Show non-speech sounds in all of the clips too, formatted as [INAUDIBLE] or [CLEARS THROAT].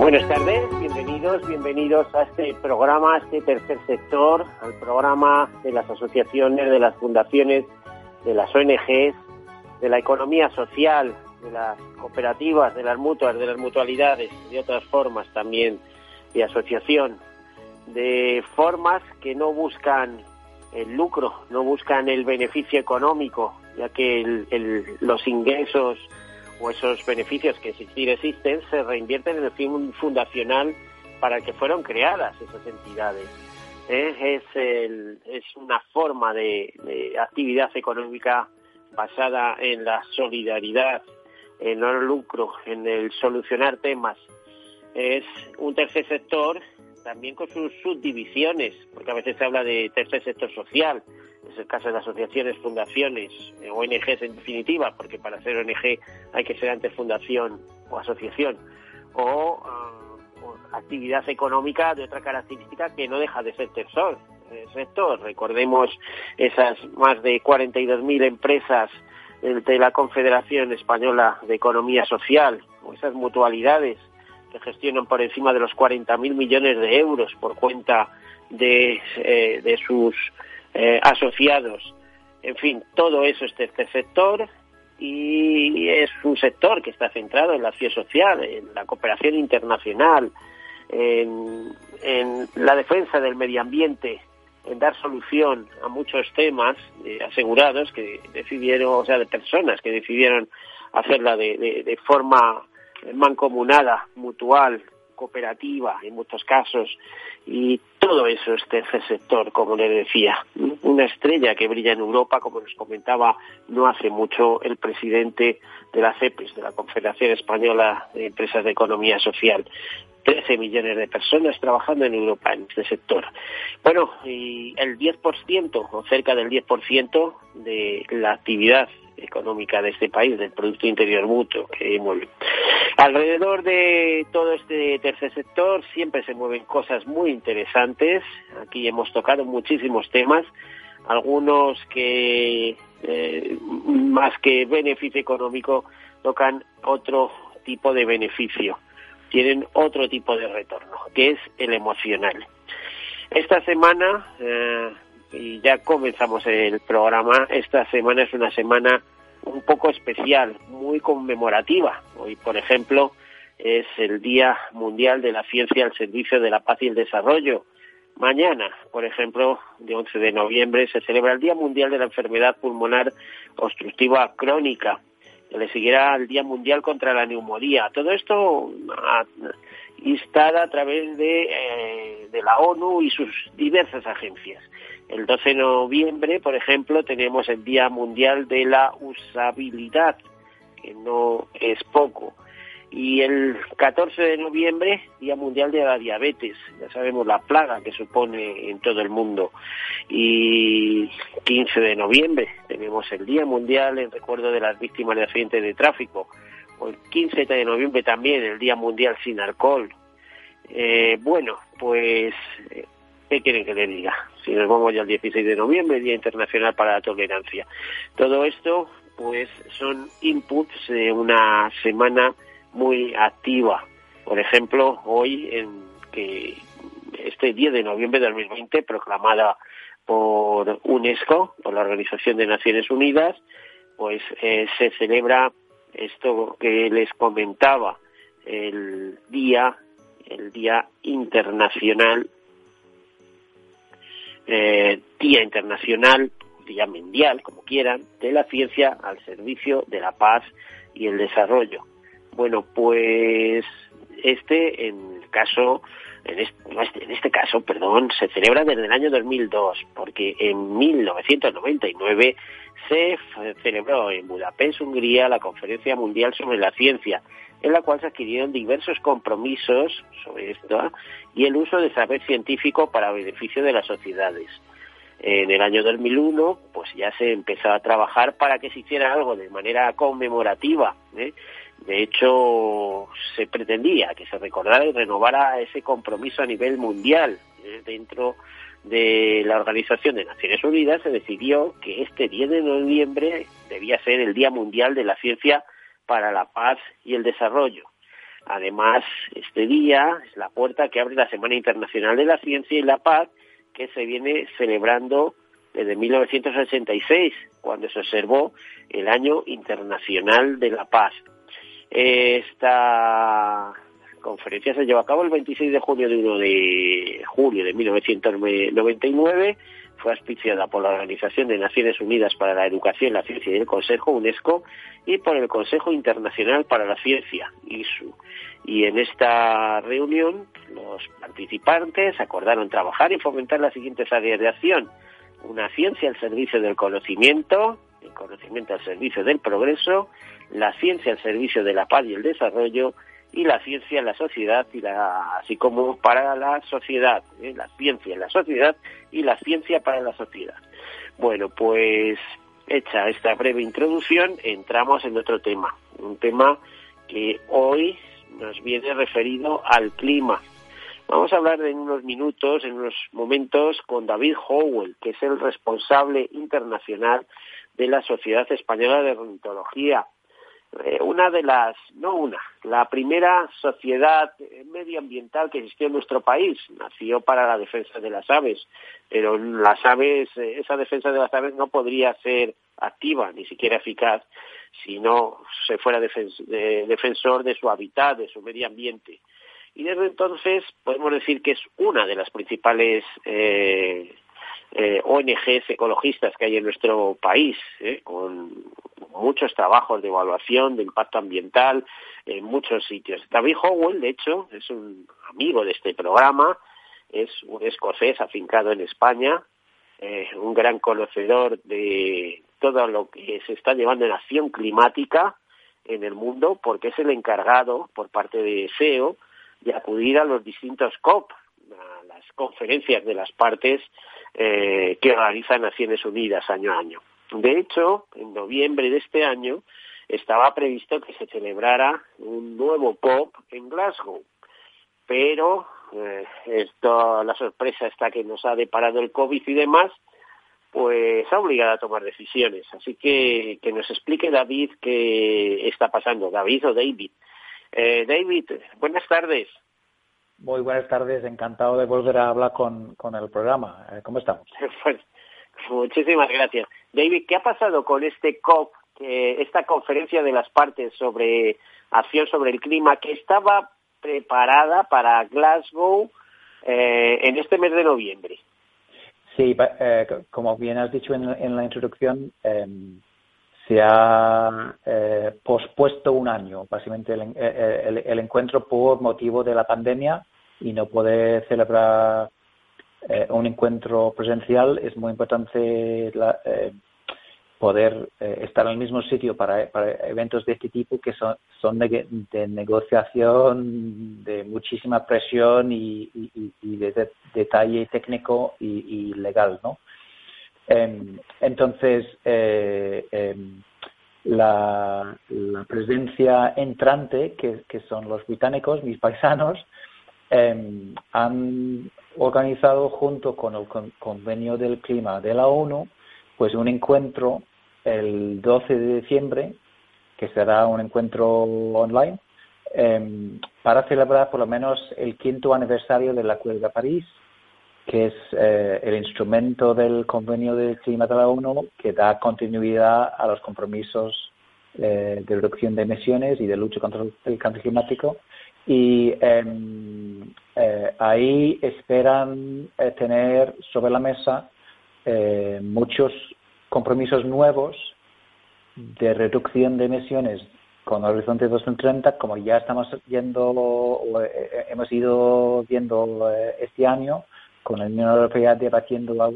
Buenas tardes, bienvenidos, bienvenidos a este programa, a este tercer sector, al programa de las asociaciones, de las fundaciones, de las ONGs, de la economía social, de las cooperativas, de las mutuas, de las mutualidades, de otras formas también de asociación, de formas que no buscan el lucro, no buscan el beneficio económico, ya que los ingresos o esos beneficios que existir existen se reinvierten en el fin fundacional para el que fueron creadas esas entidades. ¿Eh? Es, una forma de, actividad económica basada en la solidaridad, en el lucro, en el solucionar temas. Es un tercer sector también con sus subdivisiones, porque a veces se habla de tercer sector social, es el caso de asociaciones, fundaciones, eh, ONGs en definitiva, porque para ser ONG hay que ser antes fundación o asociación, o, ah, actividad económica de otra característica que no deja de ser tercer sector. Recordemos esas más de 42.000 empresas de la Confederación Española de Economía Social, o esas mutualidades que gestionan por encima de los 40.000 millones de euros por cuenta de, eh, de sus eh, asociados. En fin, todo eso es tercer sector y es un sector que está centrado en la acción social, en la cooperación internacional, en, la defensa del medio ambiente, en dar solución a muchos temas asegurados que decidieron, o sea, de personas que decidieron hacerla de forma mancomunada, mutual, cooperativa en muchos casos y todo eso es tercer sector, como le decía. Una estrella que brilla en Europa, como nos comentaba no hace mucho el presidente de la CEPES, de la Confederación Española de Empresas de Economía Social. 13 millones de personas trabajando en Europa en este sector. Bueno, y el 10% o cerca del 10% de la actividad económica de este país, del Producto Interior Bruto que mueve. Alrededor de todo este tercer sector siempre se mueven cosas muy interesantes. Aquí hemos tocado muchísimos temas, algunos que eh, más que beneficio económico tocan otro tipo de beneficio, tienen otro tipo de retorno, que es el emocional. Esta semana eh, y ya comenzamos el programa. Esta semana es una semana un poco especial, muy conmemorativa. Hoy, por ejemplo, es el Día Mundial de la Ciencia al Servicio de la Paz y el Desarrollo. Mañana, por ejemplo, de 11 de noviembre, se celebra el Día Mundial de la Enfermedad Pulmonar Obstructiva Crónica. Le seguirá el Día Mundial contra la Neumonía. Todo esto instada a través de, eh, de la ONU y sus diversas agencias. El 12 de noviembre, por ejemplo, tenemos el Día Mundial de la Usabilidad, que no es poco. Y el 14 de noviembre, Día Mundial de la Diabetes. Ya sabemos la plaga que supone en todo el mundo. Y 15 de noviembre tenemos el Día Mundial en recuerdo de las víctimas de accidentes de tráfico. El 15 de noviembre también, el Día Mundial sin alcohol. Eh, bueno, pues ¿Qué quieren que le diga? Si nos vamos ya al 16 de noviembre, Día Internacional para la Tolerancia. Todo esto, pues, son inputs de una semana muy activa. Por ejemplo, hoy, en que este 10 de noviembre de 2020, proclamada por UNESCO, por la Organización de Naciones Unidas, pues eh, se celebra esto que les comentaba, el día, el Día Internacional eh, Día Internacional, Día Mundial, como quieran, de la ciencia al servicio de la paz y el desarrollo. Bueno, pues este, en el caso, en este, en este caso, perdón, se celebra desde el año 2002, porque en 1999 se celebró en Budapest, Hungría, la Conferencia Mundial sobre la Ciencia. En la cual se adquirieron diversos compromisos sobre esto y el uso de saber científico para beneficio de las sociedades. En el año 2001, pues ya se empezó a trabajar para que se hiciera algo de manera conmemorativa. ¿eh? De hecho, se pretendía que se recordara y renovara ese compromiso a nivel mundial. ¿eh? Dentro de la Organización de Naciones Unidas se decidió que este 10 de noviembre debía ser el Día Mundial de la Ciencia para la Paz y el Desarrollo. Además, este día es la puerta que abre la Semana Internacional de la Ciencia y la Paz, que se viene celebrando desde 1986, cuando se observó el Año Internacional de la Paz. Esta conferencia se llevó a cabo el 26 de junio de 1 de julio de 1999 fue auspiciada por la Organización de Naciones Unidas para la Educación, la Ciencia y el Consejo UNESCO y por el Consejo Internacional para la Ciencia, ISU. Y en esta reunión los participantes acordaron trabajar y fomentar las siguientes áreas de acción. Una ciencia al servicio del conocimiento, el conocimiento al servicio del progreso, la ciencia al servicio de la paz y el desarrollo, y la ciencia en la sociedad y la, así como para la sociedad, ¿eh? la ciencia en la sociedad y la ciencia para la sociedad. Bueno, pues hecha esta breve introducción, entramos en otro tema, un tema que hoy nos viene referido al clima. Vamos a hablar en unos minutos, en unos momentos, con David Howell, que es el responsable internacional de la Sociedad Española de Ornitología una de las, no una, la primera sociedad medioambiental que existió en nuestro país. Nació para la defensa de las aves, pero las aves, eh, esa defensa de las aves no podría ser activa, ni siquiera eficaz, si no se fuera defensor de su hábitat, de su medio ambiente. Y desde entonces podemos decir que es una de las principales eh, eh, ONGs ecologistas que hay en nuestro país, eh, con muchos trabajos de evaluación de impacto ambiental en muchos sitios. David Howell, de hecho, es un amigo de este programa, es un escocés afincado en España, eh, un gran conocedor de todo lo que se está llevando en acción climática en el mundo, porque es el encargado por parte de SEO de acudir a los distintos COP, a las conferencias de las partes eh, que organiza Naciones Unidas año a año. De hecho, en noviembre de este año estaba previsto que se celebrara un nuevo COP en Glasgow, pero eh, esto, la sorpresa está que nos ha deparado el COVID y demás, pues ha obligado a tomar decisiones. Así que que nos explique David qué está pasando, David o David. Eh, David, buenas tardes. Muy buenas tardes, encantado de volver a hablar con, el programa. Eh, ¿Cómo estamos? [LAUGHS] Pues, muchísimas gracias. David, ¿qué ha pasado con este COP, esta conferencia de las partes sobre acción sobre el clima, que estaba preparada para Glasgow eh, en este mes de noviembre? Sí, eh, como bien has dicho en, la introducción, em, se ha pospuesto un año, básicamente el, encuentro por motivo de la pandemia y no poder celebrar eh, un encuentro presencial, es muy importante eh, poder eh, estar en el mismo sitio para, eventos de este tipo que son de, negociación, de muchísima presión y, de, detalle técnico y, legal, ¿no? Em, entonces, em, la, presencia entrante, que, son los británicos, mis paisanos, Em, han organizado junto con el convenio del clima de la ONU pues un encuentro el 12 de diciembre que será un encuentro online para celebrar por lo menos el quinto aniversario del Acuerdo de París que es eh, el instrumento del convenio del clima de la ONU que da continuidad a los compromisos eh, de reducción de emisiones y de lucha contra el cambio climático. Y em, eh, ahí esperan eh, tener sobre la mesa muchos compromisos nuevos de reducción de emisiones con Horizonte 2030, como ya estamos viendo o hemos ido viendo este año, con la Unión Europea debatiendo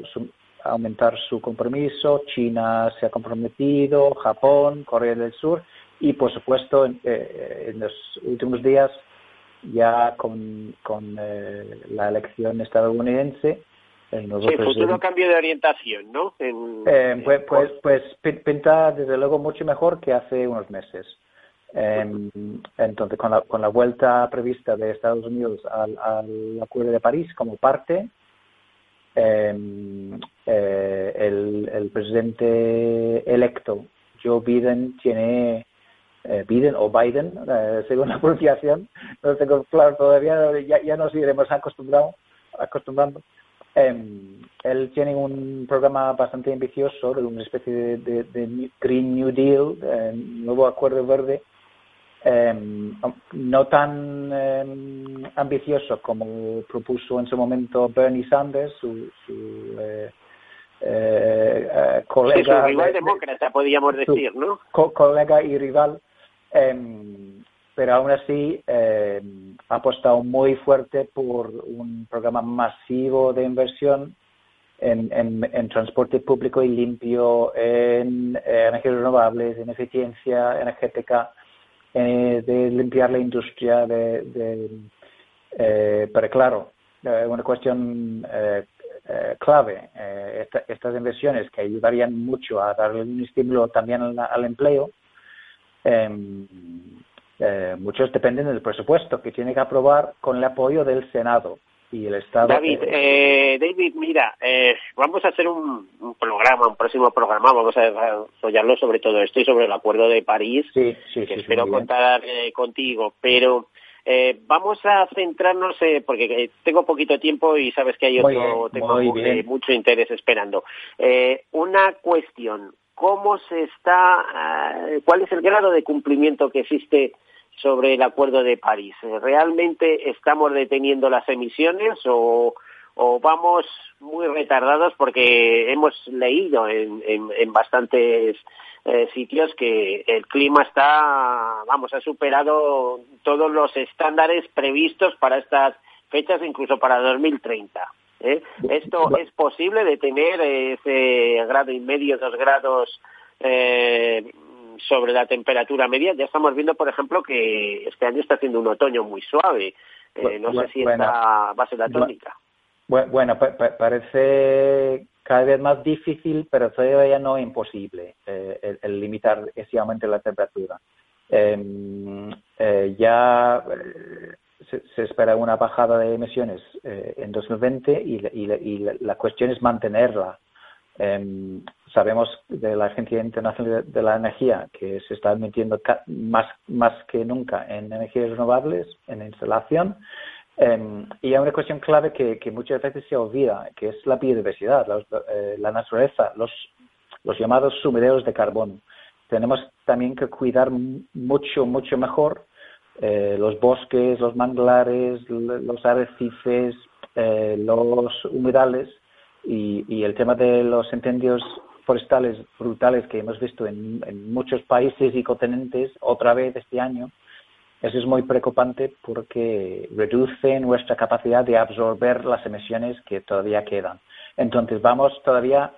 aumentar su compromiso, China se ha comprometido, Japón, Corea del Sur, y por supuesto, eh, en los últimos días, ya con, con eh, la elección estadounidense, el nuevo sí, futuro cambio de orientación, ¿no? Eh, pues, pues, pues pinta desde luego mucho mejor que hace unos meses. Em, entonces, con la, con la vuelta prevista de Estados Unidos al, Acuerdo de París como parte, em, el, el presidente electo Joe Biden tiene eh, Biden o Biden, eh, según la [LAUGHS] pronunciación, no tengo claro todavía, ya, ya nos iremos acostumbrado, acostumbrando. Em, él tiene un programa bastante ambicioso una especie de, Green New Deal, eh, nuevo acuerdo verde, em, no tan em, ambicioso como propuso en su momento Bernie Sanders, su, su colega. rival demócrata, podríamos decir, ¿no? colega y rival Em, pero aún así eh, ha apostado muy fuerte por un programa masivo de inversión en, en, transporte público y limpio, en eh, energías renovables, en eficiencia energética, eh, de limpiar la industria, de, de eh, pero claro, una cuestión clave, estas inversiones que ayudarían mucho a darle un estímulo también al empleo, Em, eh, muchos dependen del presupuesto que tiene que aprobar con el apoyo del Senado y el Estado. David, eh, David, mira, eh, vamos a hacer un, programa, un próximo programa, vamos a desarrollarlo sobre todo esto y sobre el Acuerdo de París, sí, sí, que espero contar contigo, pero vamos a centrarnos, porque tengo poquito tiempo y sabes que hay otro tema de mucho interés esperando. una cuestión, cómo se está, eh, cuál es el grado de cumplimiento que existe sobre el Acuerdo de París. ¿Realmente estamos deteniendo las emisiones o, vamos muy retardados porque hemos leído en, bastantes eh, sitios que el clima está, vamos, ha superado todos los estándares previstos para estas fechas, incluso para 2030? ¿eh? ¿Esto es posible de tener ese grado y medio, dos grados eh, sobre la temperatura media? Ya estamos viendo, por ejemplo, que este año está haciendo un otoño muy suave. Eh, no sé si esta va a ser la tónica. Bueno, parece cada vez más difícil, pero todavía no imposible el, limitar ese aumento de la temperatura. Em, ya se, espera una bajada de emisiones eh, en 2020 y, y, la cuestión es mantenerla. Em, sabemos de la Agencia Internacional de, la Energía que se está metiendo más, más que nunca en energías renovables, en instalación. Em, y hay una cuestión clave que, que, muchas veces se olvida, que es la biodiversidad, la, eh, la naturaleza, los, los llamados sumideros de carbono. Tenemos también que cuidar mucho, mucho mejor eh, los bosques, los manglares, los arrecifes, eh, los humedales y, el tema de los incendios forestales brutales que hemos visto en, muchos países y continentes otra vez este año, eso es muy preocupante porque reduce nuestra capacidad de absorber las emisiones que todavía quedan. Entonces vamos todavía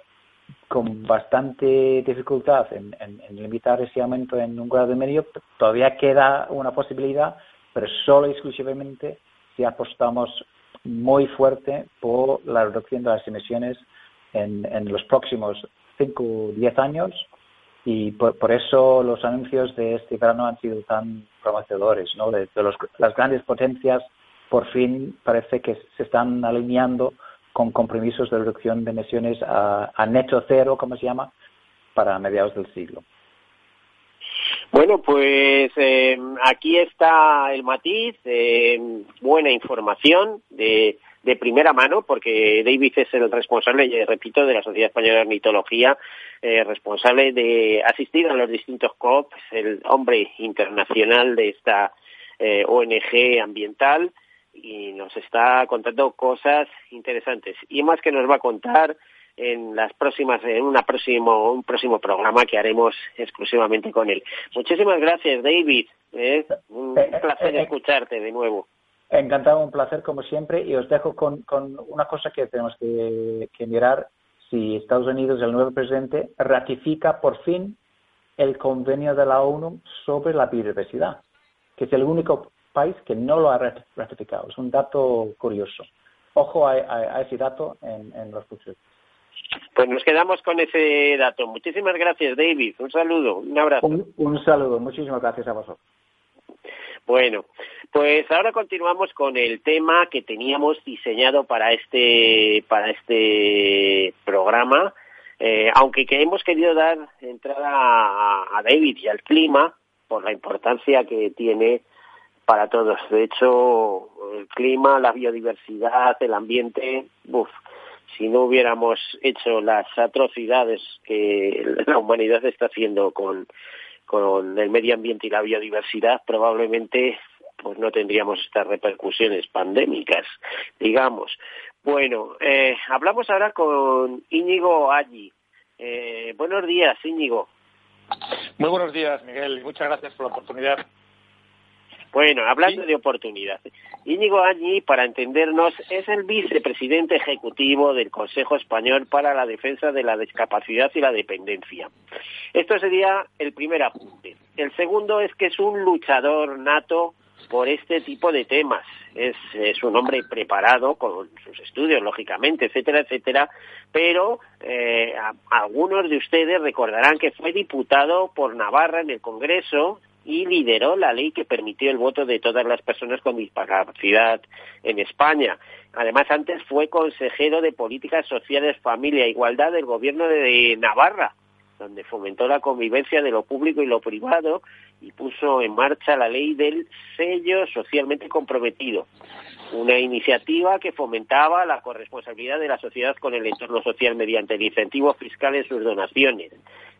con bastante dificultad en, limitar ese aumento en un grado y medio, todavía queda una posibilidad, pero solo y exclusivamente si apostamos muy fuerte por la reducción de las emisiones en, los próximos 5 o 10 años y por, eso los anuncios de este verano han sido tan prometedores, ¿no? De, las grandes potencias por fin parece que se están alineando con compromisos de reducción de emisiones a, neto cero, como se llama, para mediados del siglo. Bueno, pues eh, aquí está el matiz, eh, buena información de, de, primera mano, porque David es el responsable, repito, de la Sociedad Española de Ornitología, eh, responsable de asistir a los distintos COP, el hombre internacional de esta ONG ambiental y nos está contando cosas interesantes. Y más que nos va a contar en las próximas en una próximo un próximo programa que haremos exclusivamente con él. Muchísimas gracias, David. ¿eh? Un eh, placer eh, escucharte de nuevo. Encantado, un placer como siempre y os dejo con, con una cosa que tenemos que, que mirar si Estados Unidos, el nuevo presidente, ratifica por fin el convenio de la ONU sobre la biodiversidad, que es el único país que no lo ha ratificado. Es un dato curioso. Ojo a, ese dato en, los futuros. Pues nos quedamos con ese dato. Muchísimas gracias, David. Un saludo, un abrazo. un saludo. Muchísimas gracias a vosotros. Bueno, pues ahora continuamos con el tema que teníamos diseñado para este para este programa, eh, aunque que hemos querido dar entrada a, David y al clima por la importancia que tiene para todos. De hecho, el clima, la biodiversidad, el ambiente, uf, si no hubiéramos hecho las atrocidades que la humanidad está haciendo con con el medio ambiente y la biodiversidad, probablemente pues no tendríamos estas repercusiones pandémicas, digamos. Bueno, eh, hablamos ahora con Íñigo Allí. Eh, buenos días, Íñigo. Muy buenos días, Miguel, y muchas gracias por la oportunidad bueno, hablando de oportunidad, Íñigo Añi, para entendernos, es el vicepresidente ejecutivo del Consejo Español para la Defensa de la Discapacidad y la Dependencia. Esto sería el primer apunte. El segundo es que es un luchador nato por este tipo de temas. Es, un hombre preparado con sus estudios, lógicamente, etcétera, etcétera, pero eh, algunos de ustedes recordarán que fue diputado por Navarra en el Congreso y lideró la ley que permitió el voto de todas las personas con discapacidad en España. Además, antes fue consejero de Políticas Sociales, Familia e Igualdad del Gobierno de Navarra, donde fomentó la convivencia de lo público y lo privado y puso en marcha la ley del sello socialmente comprometido, una iniciativa que fomentaba la corresponsabilidad de la sociedad con el entorno social mediante el incentivo fiscal en sus donaciones.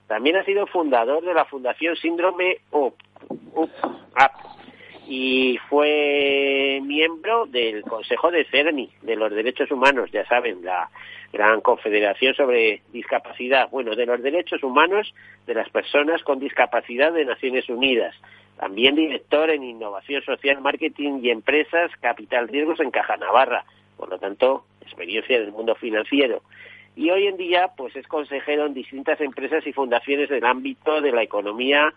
También ha sido fundador de la Fundación Síndrome UP, y fue miembro del Consejo de CERNI, de los Derechos Humanos, ya saben, la Gran Confederación sobre Discapacidad, bueno, de los Derechos Humanos de las Personas con Discapacidad de Naciones Unidas. También director en Innovación Social, Marketing y Empresas, Capital Riesgos en Caja Navarra. Por lo tanto, experiencia del mundo financiero y hoy en día pues es consejero en distintas empresas y fundaciones del ámbito de la economía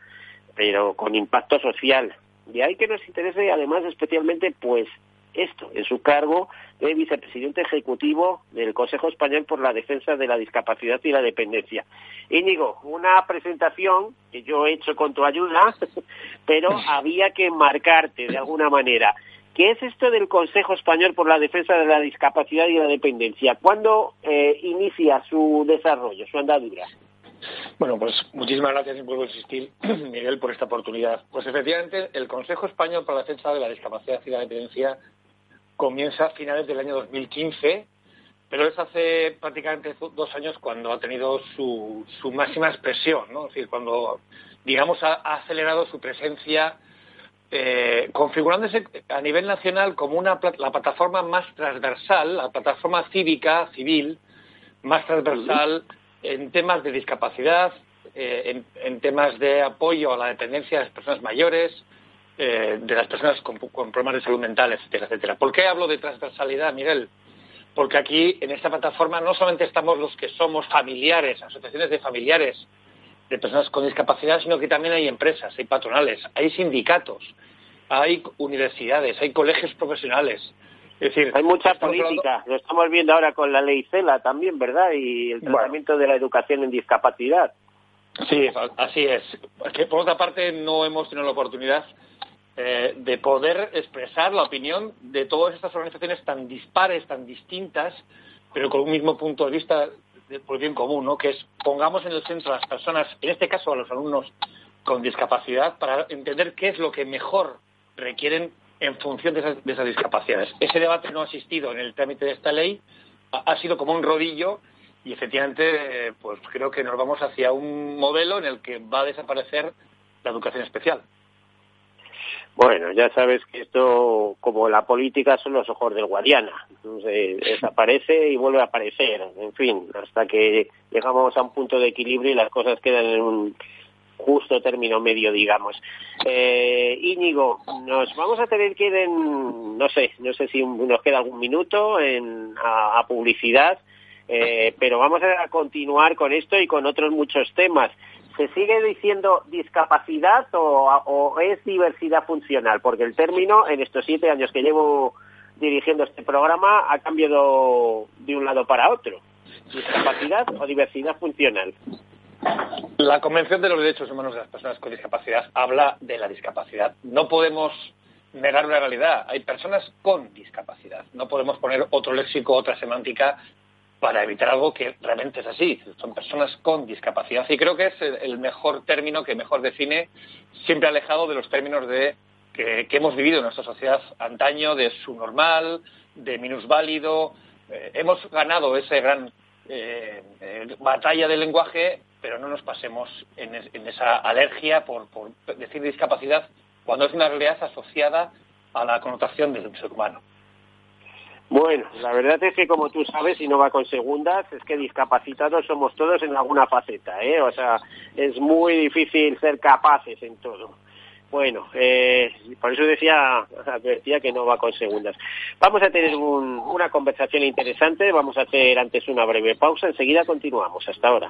pero con impacto social de ahí que nos interese además especialmente pues esto en su cargo de vicepresidente ejecutivo del Consejo Español por la Defensa de la Discapacidad y la Dependencia. Íñigo, una presentación que yo he hecho con tu ayuda, [LAUGHS] pero había que marcarte de alguna manera. ¿Qué es esto del Consejo Español por la Defensa de la Discapacidad y la Dependencia? ¿Cuándo eh, inicia su desarrollo, su andadura? Bueno, pues muchísimas gracias y vuelvo a insistir, [CLEARS THROAT] Miguel, por esta oportunidad. Pues efectivamente, el Consejo Español por la Defensa de la Discapacidad y la Dependencia comienza a finales del año 2015, pero es hace prácticamente dos años cuando ha tenido su, máxima expresión, ¿no? Es decir, cuando, digamos, ha acelerado su presencia eh, configurándose a nivel nacional como una, la plataforma más transversal, la plataforma cívica, civil, más transversal en temas de discapacidad, eh, en, temas de apoyo a la dependencia de las personas mayores, eh, de las personas con, problemas de salud mental, etcétera, etcétera. ¿Por qué hablo de transversalidad, Miguel? Porque aquí, en esta plataforma, no solamente estamos los que somos familiares, asociaciones de familiares, de personas con discapacidad, sino que también hay empresas, hay patronales, hay sindicatos, hay universidades, hay colegios profesionales. Es decir, hay mucha política, lo estamos viendo ahora con la ley CELA también, ¿verdad? Y el tratamiento de la educación en discapacidad. Sí, así es. Que por otra parte no hemos tenido la oportunidad eh, de poder expresar la opinión de todas estas organizaciones tan dispares, tan distintas, pero con un mismo punto de vista por el bien común, ¿no? que es pongamos en el centro a las personas, en este caso a los alumnos con discapacidad, para entender qué es lo que mejor requieren en función de esas, discapacidades. Ese debate no ha existido en el trámite de esta ley, ha, sido como un rodillo y efectivamente pues creo que nos vamos hacia un modelo en el que va a desaparecer la educación especial. Bueno, ya sabes que esto, como la política, son los ojos del Guadiana. [LAUGHS] desaparece y vuelve a aparecer. En fin, hasta que llegamos a un punto de equilibrio y las cosas quedan en un justo término medio, digamos. Eh, Íñigo, nos vamos a tener que ir en, no sé, no sé si nos queda algún minuto en, a, publicidad, eh, pero vamos a continuar con esto y con otros muchos temas ¿se sigue diciendo discapacidad o, es diversidad funcional? Porque el término, en estos siete años que llevo dirigiendo este programa, ha cambiado de un lado para otro. ¿Discapacidad o diversidad funcional? La Convención de los Derechos Humanos de las Personas con Discapacidad habla de la discapacidad. No podemos negar una realidad. Hay personas con discapacidad. No podemos poner otro léxico, otra semántica para evitar algo que realmente es así. Son personas con discapacidad y creo que es el mejor término que mejor define, siempre alejado de los términos de que, hemos vivido en nuestra sociedad antaño, de su normal, de minusválido. Eh, hemos ganado esa gran eh, eh, batalla del lenguaje, pero no nos pasemos en, esa alergia por, por decir discapacidad cuando es una realidad asociada a la connotación del ser humano. Bueno, la verdad es que como tú sabes, y no va con segundas, es que discapacitados somos todos en alguna faceta, ¿eh? O sea, es muy difícil ser capaces en todo. Bueno, eh, por eso decía, [LAUGHS] advertía que no va con segundas. Vamos a tener una conversación interesante, vamos a hacer antes una breve pausa, enseguida continuamos. Hasta ahora.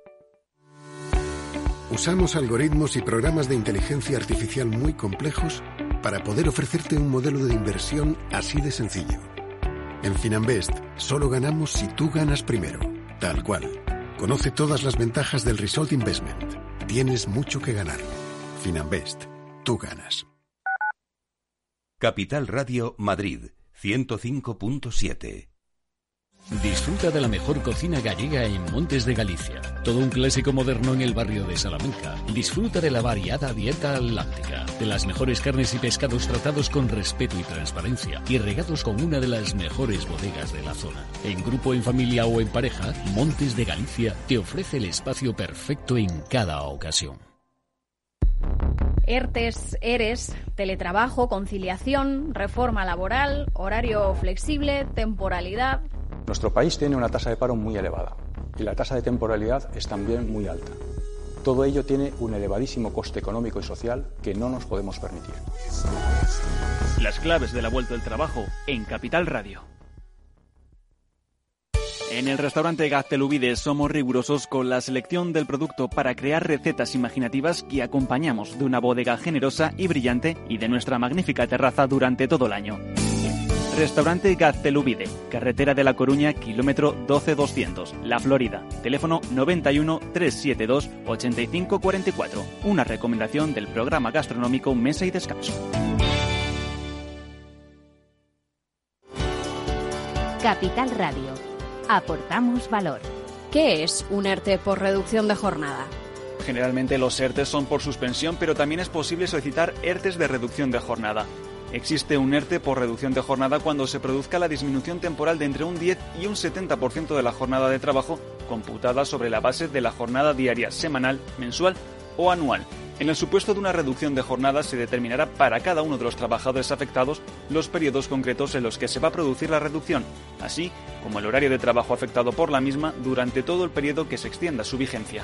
Usamos algoritmos y programas de inteligencia artificial muy complejos para poder ofrecerte un modelo de inversión así de sencillo. En Finanbest solo ganamos si tú ganas primero, tal cual. Conoce todas las ventajas del Result Investment. Tienes mucho que ganar. Finanbest, tú ganas. Capital Radio Madrid 105.7 Disfruta de la mejor cocina gallega en Montes de Galicia. Todo un clásico moderno en el barrio de Salamanca. Disfruta de la variada dieta atlántica, de las mejores carnes y pescados tratados con respeto y transparencia y regados con una de las mejores bodegas de la zona. En grupo, en familia o en pareja, Montes de Galicia te ofrece el espacio perfecto en cada ocasión. ERTES, ERES, teletrabajo, conciliación, reforma laboral, horario flexible, temporalidad. Nuestro país tiene una tasa de paro muy elevada y la tasa de temporalidad es también muy alta. Todo ello tiene un elevadísimo coste económico y social que no nos podemos permitir. Las claves de la vuelta del trabajo en Capital Radio. En el restaurante Gaztelubides somos rigurosos con la selección del producto para crear recetas imaginativas que acompañamos de una bodega generosa y brillante y de nuestra magnífica terraza durante todo el año. Restaurante Gaztelubide, carretera de La Coruña, kilómetro 12200, La Florida. Teléfono 91 372 8544. Una recomendación del programa gastronómico Mesa y Descanso. Capital Radio. Aportamos valor. ¿Qué es un ERTE por reducción de jornada? Generalmente los ERTES son por suspensión, pero también es posible solicitar ERTES de reducción de jornada. Existe un ERTE por reducción de jornada cuando se produzca la disminución temporal de entre un 10 y un 70% de la jornada de trabajo computada sobre la base de la jornada diaria, semanal, mensual o anual. En el supuesto de una reducción de jornada se determinará para cada uno de los trabajadores afectados los periodos concretos en los que se va a producir la reducción, así como el horario de trabajo afectado por la misma durante todo el periodo que se extienda su vigencia.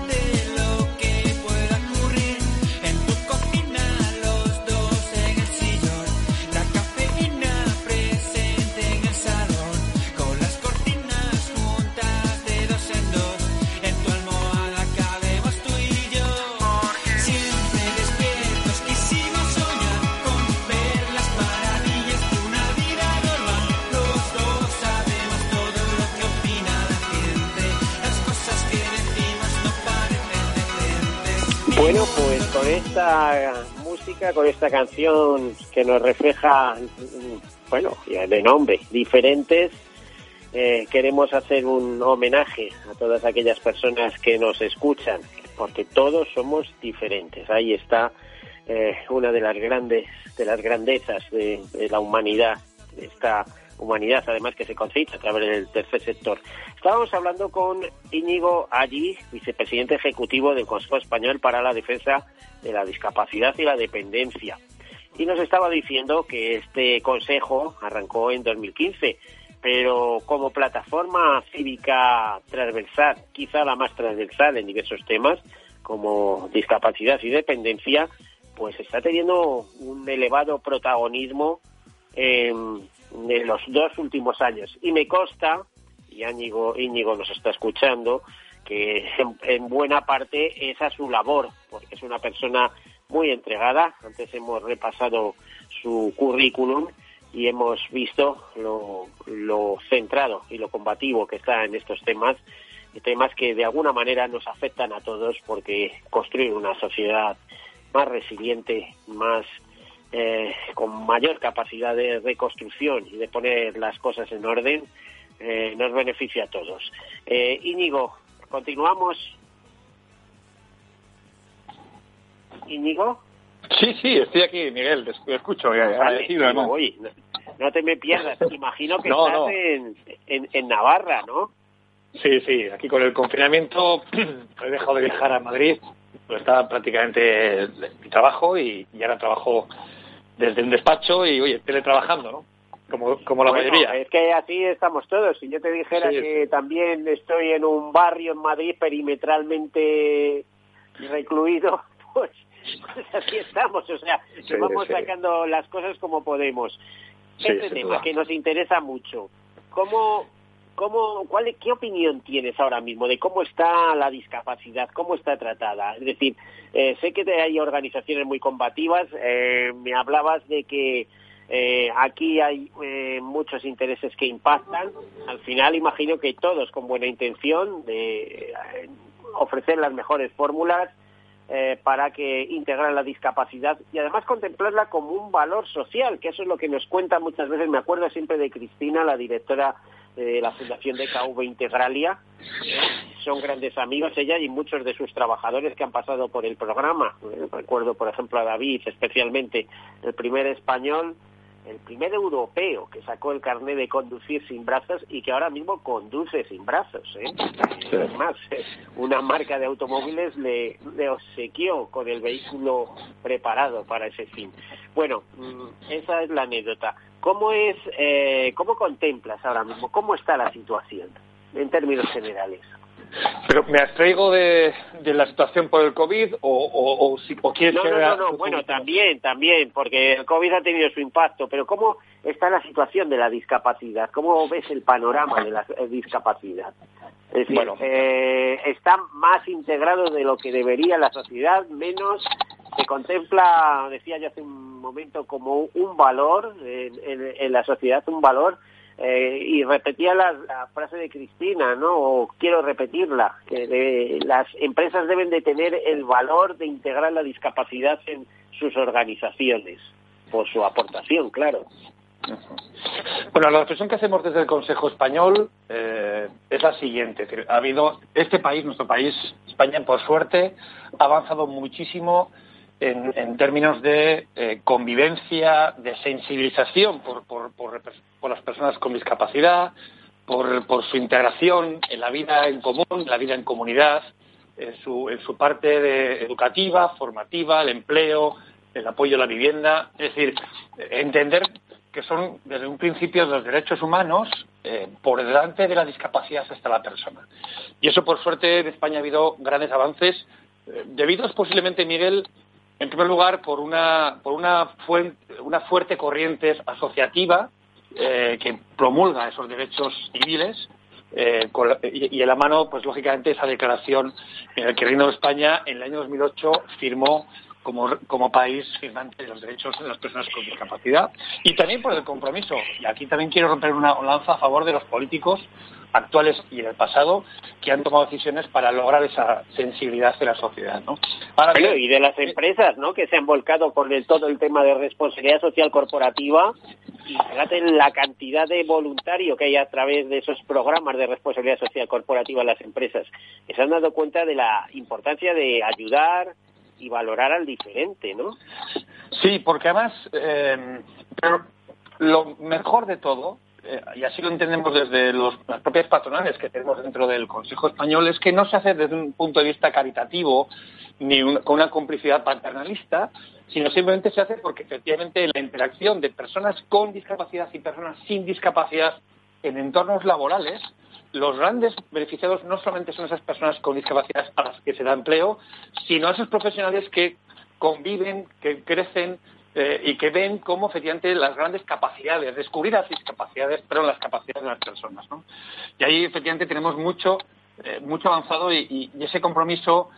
Bueno, pues con esta música, con esta canción que nos refleja, bueno, de nombre, diferentes, eh, queremos hacer un homenaje a todas aquellas personas que nos escuchan, porque todos somos diferentes. Ahí está eh, una de las grandes, de las grandezas de, la humanidad, esta humanidad, además que se concita a través del tercer sector. Estábamos hablando con Íñigo Allí, vicepresidente ejecutivo del Consejo Español para la Defensa de la Discapacidad y la Dependencia. Y nos estaba diciendo que este consejo arrancó en 2015, pero como plataforma cívica transversal, quizá la más transversal en diversos temas, como discapacidad y dependencia, pues está teniendo un elevado protagonismo en, en los dos últimos años. Y me consta, y Íñigo, Íñigo nos está escuchando, que en, en buena parte esa es su labor, porque es una persona muy entregada. Antes hemos repasado su currículum y hemos visto lo, lo centrado y lo combativo que está en estos temas, temas que de alguna manera nos afectan a todos porque construir una sociedad más resiliente, más eh, con mayor capacidad de reconstrucción y de poner las cosas en orden, eh, nos beneficia a todos. Eh, Íñigo, continuamos. Íñigo. Sí, sí, estoy aquí, Miguel, te escucho. Vale, además. oye, no, no te me pierdas. [LAUGHS] Imagino que No, estás no. En, en, en Navarra, ¿no? Sí, sí, aquí con el confinamiento [CLEARS THROAT] he dejado de viajar a Madrid, estaba prácticamente en mi trabajo y, y ahora trabajo desde un despacho y, oye, teletrabajando, ¿no? Como, como la Bueno, mayoría. Es que así estamos todos. Si yo te dijera Sí, que también estoy en un barrio en Madrid perimetralmente recluido, [LAUGHS] pues, pues así estamos. O sea, Sí, vamos sí. sacando las cosas como podemos. Sí, este tema duda. que nos interesa mucho. ¿Cómo, cómo, cuál, ¿Qué opinión tienes ahora mismo de cómo está la discapacidad, cómo está tratada? Es decir, eh, sé que hay organizaciones muy combativas. eh, me hablabas de que eh, aquí hay eh, muchos intereses que impactan. Al final, imagino que todos con buena intención de eh, ofrecer las mejores fórmulas eh, para que integrar la discapacidad y además contemplarla como un valor social, que eso es lo que nos cuenta muchas veces. Me acuerdo siempre de Cristina, la directora de la Fundación de KV Integralia. Son grandes amigos ella y muchos de sus trabajadores que han pasado por el programa. Recuerdo, por ejemplo, a David, especialmente el primer español el primer europeo que sacó el carnet de conducir sin brazos y que ahora mismo conduce sin brazos. ¿eh? Es más, eh, una marca de automóviles le, le obsequió con el vehículo preparado para ese fin. Bueno, mm, esa es la anécdota. ¿Cómo es, eh, cómo contemplas ahora mismo, cómo está la situación en términos generales? Pero me abstraigo de, de la situación por el COVID o, o, o, si, o quieres No, que no, no, no, bueno, también, también, porque el COVID ha tenido su impacto, pero ¿cómo está la situación de la discapacidad? ¿Cómo ves el panorama de la eh, discapacidad? Es decir, Bueno. eh, está más integrado de lo que debería la sociedad, menos se contempla, decía yo hace un momento, como un valor en, en- en la sociedad, un valor, eh, y repetía la, la frase de Cristina, ¿no? O quiero repetirla, que de- las empresas deben de tener el valor de integrar la discapacidad en sus organizaciones, por su aportación, claro. Bueno, la reflexión que hacemos desde el Consejo Español eh, es la siguiente. Ha habido este país, nuestro país, España, por suerte, ha avanzado muchísimo en, términos de eh, convivencia, de sensibilización por, por, por, las personas con discapacidad, por, por su integración en la vida en común, en la vida en comunidad, en su, en su parte de educativa, formativa, el empleo, el apoyo a la vivienda. Es decir, entender que son desde un principio los derechos humanos eh, por delante de la discapacidad hasta la persona. Y eso, por suerte, en España ha habido grandes avances, eh, debidos posiblemente, Miguel, en primer lugar, por una, por una, fuente, una fuerte corriente asociativa eh, que promulga esos derechos civiles eh, y en la mano, pues lógicamente, esa declaración en la que el Reino de España en el año 2008 firmó como, como país firmante de los derechos de las personas con discapacidad y también por el compromiso. Y aquí también quiero romper una lanza a favor de los políticos actuales y del pasado que han tomado decisiones para lograr esa sensibilidad de la sociedad. ¿no? Ahora Bueno, bien, y de las empresas, ¿no? Que se han volcado con el- todo el tema de responsabilidad social corporativa y fíjate en la cantidad de voluntario que hay a través de esos programas de responsabilidad social corporativa en las empresas, que se han dado cuenta de la importancia de ayudar y valorar al diferente, ¿no? Sí, porque además, eh, pero lo mejor de todo, eh, y así lo entendemos desde los- las propias patronales que tenemos dentro del Consejo Español, es que no se hace desde un punto de vista caritativo ni con una complicidad paternalista, sino simplemente se hace porque efectivamente la interacción de personas con discapacidad y personas sin discapacidad en entornos laborales, los grandes beneficiados no solamente son esas personas con discapacidad a las que se da empleo, sino esos profesionales que conviven, que crecen eh, y que ven cómo efectivamente las grandes capacidades, descubrir las discapacidades, pero las capacidades de las personas. ¿no? Y ahí efectivamente tenemos mucho, eh, mucho avanzado y, ese compromiso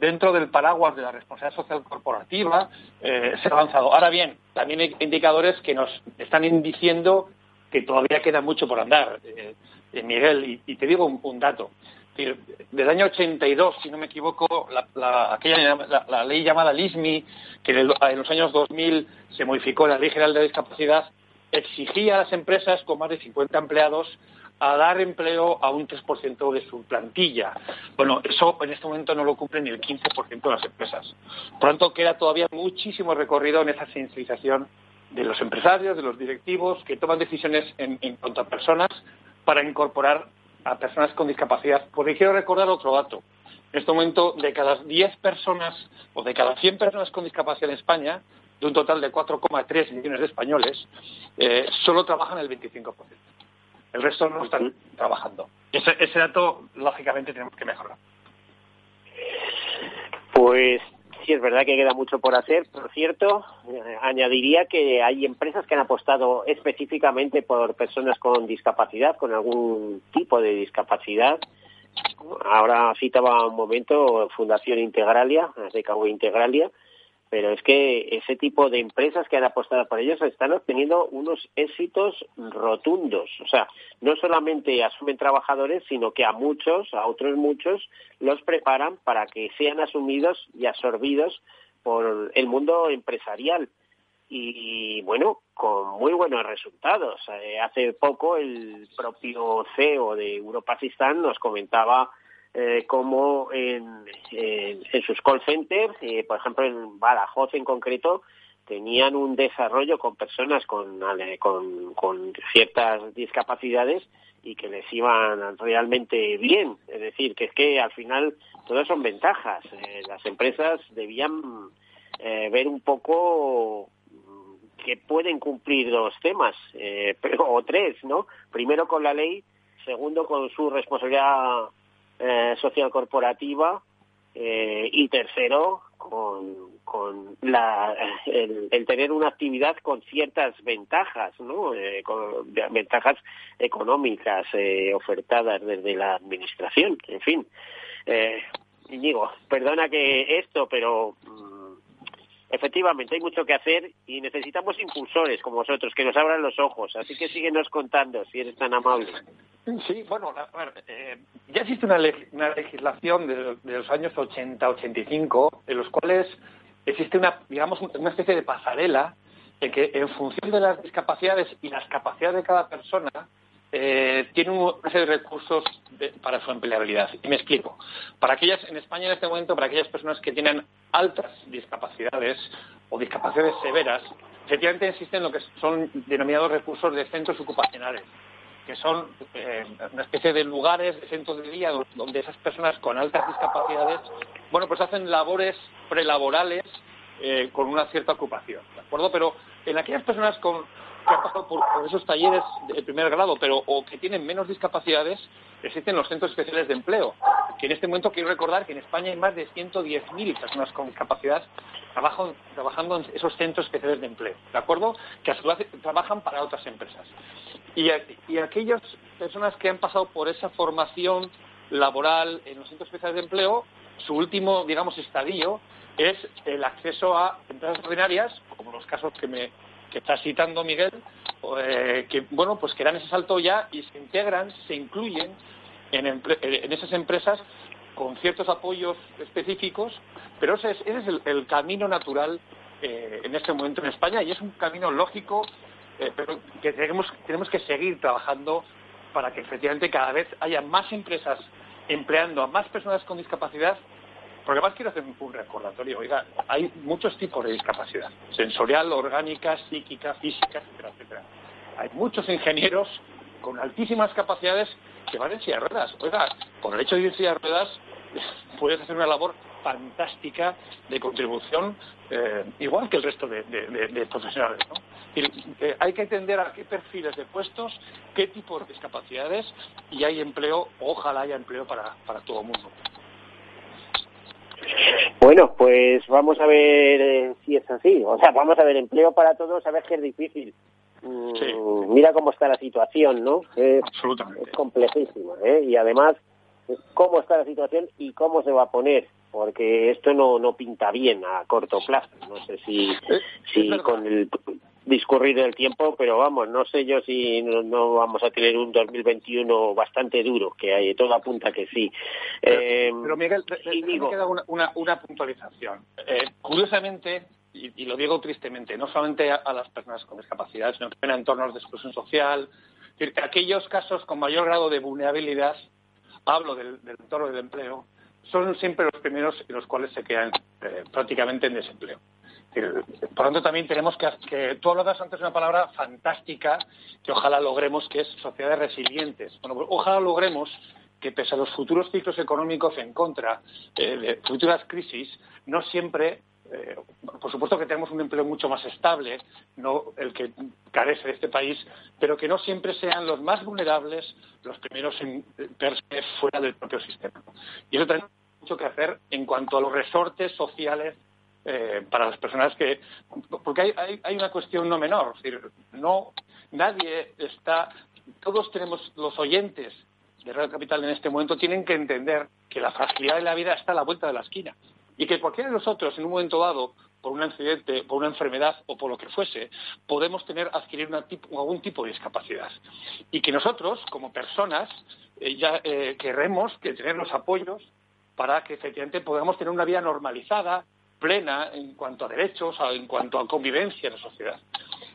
dentro del paraguas de la responsabilidad social corporativa eh, se ha avanzado. Ahora bien, también hay indicadores que nos están diciendo que todavía queda mucho por andar, eh, Miguel, y, te digo un dato. Desde el año 82, si no me equivoco, la, la- aquella, la, ley llamada LISMI, que en los años 2000 se modificó la Ley General de Discapacidad, exigía a las empresas con más de 50 empleados a dar empleo a un 3% de su plantilla. Bueno, eso en este momento no lo cumple ni el 15% de las empresas. Por lo tanto, queda todavía muchísimo recorrido en esa sensibilización de los empresarios, de los directivos, que toman decisiones en, en cuanto a personas para incorporar a personas con discapacidad. Porque quiero recordar otro dato. En este momento, de cada 10 personas o de cada 100 personas con discapacidad en España, de un total de 4,3 millones de españoles, eh, solo trabajan el 25%. El resto no están trabajando. Ese, ese dato, lógicamente, tenemos que mejorar. Pues sí, es verdad que queda mucho por hacer. Por cierto, eh, añadiría que hay empresas que han apostado específicamente por personas con discapacidad, con algún tipo de discapacidad. Ahora citaba un momento Fundación Integralia, DKV Integralia, pero es que ese tipo de empresas que han apostado por ellos están obteniendo unos éxitos rotundos. O sea, no solamente asumen trabajadores, sino que a muchos, a otros muchos, los preparan para que sean asumidos y absorbidos por el mundo empresarial. Y bueno, con muy buenos resultados. Eh, hace poco el propio CEO de Europasistán nos comentaba eh, cómo en, en- sus call centers, eh, por ejemplo en Badajoz en concreto, tenían un desarrollo con personas con, con, con ciertas discapacidades y que les iban realmente bien. Es decir, que es que al final todas son ventajas. Eh, las empresas debían eh, ver un poco que pueden cumplir dos temas, eh, pero, [LAUGHS] o tres, ¿no? Primero con la ley, segundo con su responsabilidad eh, social corporativa eh, y tercero con, con la, el, el tener una actividad con ciertas ventajas, ¿no? Eh, con ventajas económicas eh, ofertadas desde la administración, en fin. Eh, Íñigo, perdona que esto, pero mm, efectivamente hay mucho que hacer y necesitamos impulsores como vosotros que nos abran los ojos. Así que síguenos contando, si eres tan amable. Sí, bueno, a ver, eh, ya existe una, una legislación de, de los años 80-85 en los cuales existe una, digamos, una especie de pasarela en que en función de las discapacidades y las capacidades de cada persona eh, tiene una serie de recursos para su empleabilidad. Y me explico. Para aquellas, en España en este momento, para aquellas personas que tienen altas discapacidades o discapacidades severas, efectivamente existen lo que son denominados recursos de centros ocupacionales que son eh, una especie de lugares, de centros de día, do- donde esas personas con altas discapacidades, bueno, pues hacen labores prelaborales eh, con una cierta ocupación, ¿de acuerdo? Pero en aquellas personas con, que han pasado por, esos talleres de primer grado, pero o que tienen menos discapacidades, existen los centros especiales de empleo, que en este momento quiero recordar que en España hay más de 110.000 personas con discapacidad trabajan, trabajando en esos centros especiales de empleo, ¿de acuerdo? Que trabajan para otras empresas. Y, y aquellas personas que han pasado por esa formación laboral en los centros especiales de empleo, su último, digamos, estadio es el acceso a empresas ordinarias, como los casos que me que está citando Miguel, eh, que bueno, pues que dan ese salto ya y se integran, se incluyen en, esas empresas con ciertos apoyos específicos, pero ese es, el camino natural eh, en este momento en España y es un camino lógico, eh, pero que tenemos, tenemos que seguir trabajando para que efectivamente cada vez haya más empresas empleando a más personas con discapacidad porque además quiero hacer un- recordatorio. Oiga, hay muchos tipos de discapacidad. Sensorial, orgánica, psíquica, física, etcétera, etcétera. Hay muchos ingenieros con altísimas capacidades que van en silla de ruedas. Oiga, con el hecho de ir en silla de ruedas [LAUGHS] puedes hacer una labor fantástica de contribución, eh, igual que el resto de, profesionales. eh, hay que entender a qué perfiles de puestos, qué tipos de discapacidades y hay empleo, ojalá haya empleo para, para todo el mundo. Bueno, pues vamos a ver eh, si es así. O sea, vamos a ver empleo para todos, sabes que es difícil. Mm, Mira cómo está la situación, ¿no? Es, es complejísima, ¿eh? Y además, cómo está la situación y cómo se va a poner, porque esto no, no pinta bien a corto plazo. No sé si, si con el discurrir del tiempo, pero vamos, no sé yo si no, no vamos a tener un 2021 bastante duro, que hay todo apunta que sí. Eh, Pero Miguel, de- de- déjame que haga una, una, una puntualización. Eh, curiosamente, y, y lo digo tristemente, no solamente a, a las personas con discapacidad, sino también a entornos de exclusión social, es decir, que aquellos casos con mayor grado de vulnerabilidad, hablo del, del entorno del empleo, son siempre los primeros en los cuales se quedan eh, prácticamente en desempleo. Por lo tanto, también tenemos que, que tú hablabas antes de una palabra fantástica que ojalá logremos, que es sociedades resilientes. Bueno, pues ojalá logremos que pese a los futuros ciclos económicos en contra eh, de futuras crisis, no siempre, eh, por supuesto que tenemos un empleo mucho más estable, no el que carece de este país, pero que no siempre sean los más vulnerables los primeros en verse fuera del propio sistema. Y eso hay mucho que hacer en cuanto a los resortes sociales eh, para las personas que porque hay, hay, hay una cuestión no menor decir no nadie está todos tenemos los oyentes de Radio Capital en este momento tienen que entender que la fragilidad de la vida está a la vuelta de la esquina y que cualquiera de nosotros en un momento dado por un accidente, por una enfermedad o por lo que fuese, podemos tener adquirir una tipo- algún tipo de discapacidad. Y que nosotros, como personas, eh, ya eh, queremos que tener los apoyos para que efectivamente podamos tener una vida normalizada, plena en cuanto a derechos, en cuanto a convivencia en la sociedad.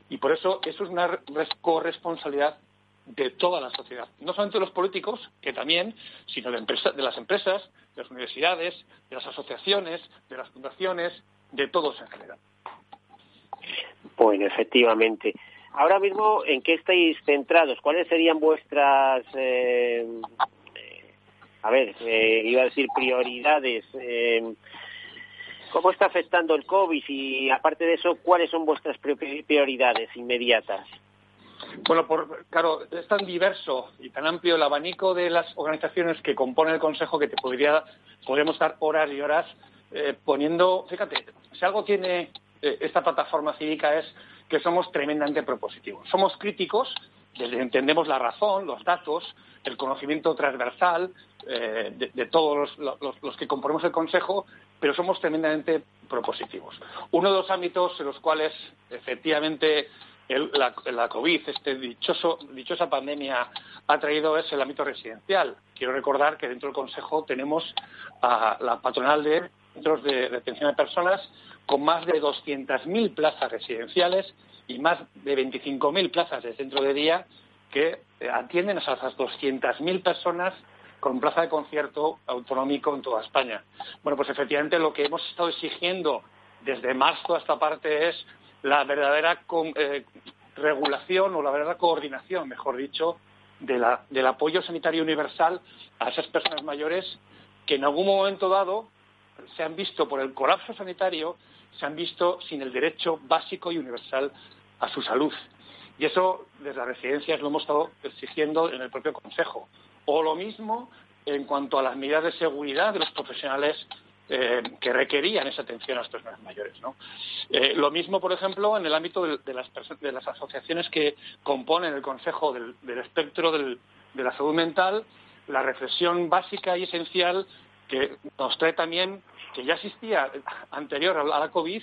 Y por eso eso es una res- corresponsabilidad de toda la sociedad, no solamente de los políticos, que también, sino de, empresa- de las empresas, de las universidades, de las asociaciones, de las fundaciones, de todos en general. Bueno, efectivamente. Ahora mismo, ¿en qué estáis centrados? ¿Cuáles serían vuestras, eh, a ver, eh, iba a decir prioridades? eh, ¿Cómo está afectando el COVID? Y aparte de eso, ¿cuáles son vuestras pri- prioridades inmediatas? Bueno, por, claro, es tan diverso y tan amplio el abanico de las organizaciones que componen el Consejo que te podría, podríamos dar horas y horas eh, poniendo, fíjate, si algo tiene eh, esta plataforma cívica es que somos tremendamente propositivos. Somos críticos, entendemos la razón, los datos, el conocimiento transversal eh, de, todos los que componemos el Consejo, pero somos tremendamente propositivos. Uno de los ámbitos en los cuales efectivamente la, COVID, dichoso, dichosa pandemia, ha traído es el ámbito residencial. Quiero recordar que dentro del Consejo tenemos a la patronal de centros de retención de personas con más de 200.000 plazas residenciales y más de 25.000 plazas de centro de día que eh, atienden a esas 200.000 personas con plaza de concierto autonómico en toda España. Bueno, pues efectivamente lo que hemos estado exigiendo desde marzo a esta parte es la verdadera eh, regulación o la verdadera coordinación, mejor dicho, del apoyo sanitario universal a esas personas mayores que en algún momento dado se han visto por el colapso sanitario, se han visto sin el derecho básico y universal a su salud. Y eso desde las residencias lo hemos estado exigiendo en el propio Consejo. O lo mismo en cuanto a las medidas de seguridad de los profesionales eh, que requerían esa atención a las personas mayores. Eh, lo mismo, por ejemplo, en el ámbito de, de las, de las asociaciones que componen el Consejo del, espectro de la salud mental, la reflexión básica y esencial que nos trae también, que ya existía anterior a la COVID,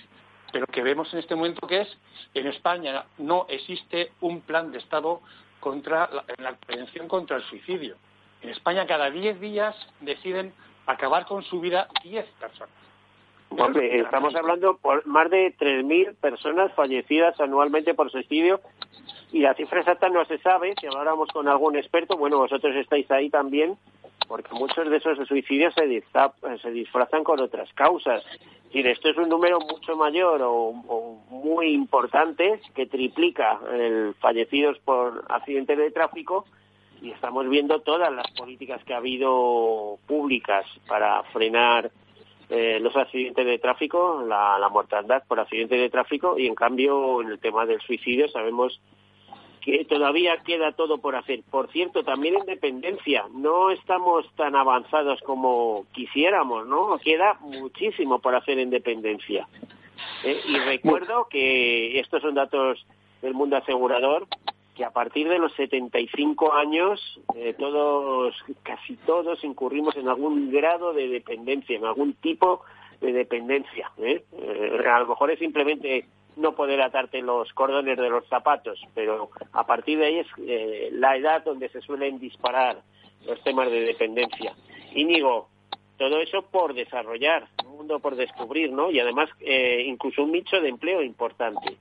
pero que vemos en este momento que es, en España no existe un plan de Estado contra en la prevención contra el suicidio. En España cada 10 días deciden acabar con su vida 10 personas. Hombre, estamos hablando por más de 3.000 personas fallecidas anualmente por suicidio y la cifra exacta no se sabe. Si habláramos con algún experto, bueno, vosotros estáis ahí también, porque muchos de esos suicidios se, disfrazan con otras causas. Decir, esto es un número mucho mayor o, o muy importante que triplica el fallecidos por accidentes de tráfico y estamos viendo todas las políticas que ha habido públicas para frenar eh, los accidentes de tráfico, la, la mortandad por accidentes de tráfico y en cambio en el tema del suicidio sabemos que todavía queda todo por hacer. Por cierto, también en dependencia, no estamos tan avanzados como quisiéramos, ¿no? Queda muchísimo por hacer en dependencia. Eh, y recuerdo que estos son datos del mundo asegurador, que a partir de los 75 años eh, todos, casi todos incurrimos en algún grado de dependencia, en algún tipo de dependencia. ¿eh? Eh, a lo mejor es simplemente no poder atarte los cordones de los zapatos, pero a partir de ahí es eh, la edad donde se suelen disparar los temas de dependencia. Íñigo, todo eso por desarrollar, un mundo por descubrir, ¿no? Y además eh, incluso un nicho de empleo importante.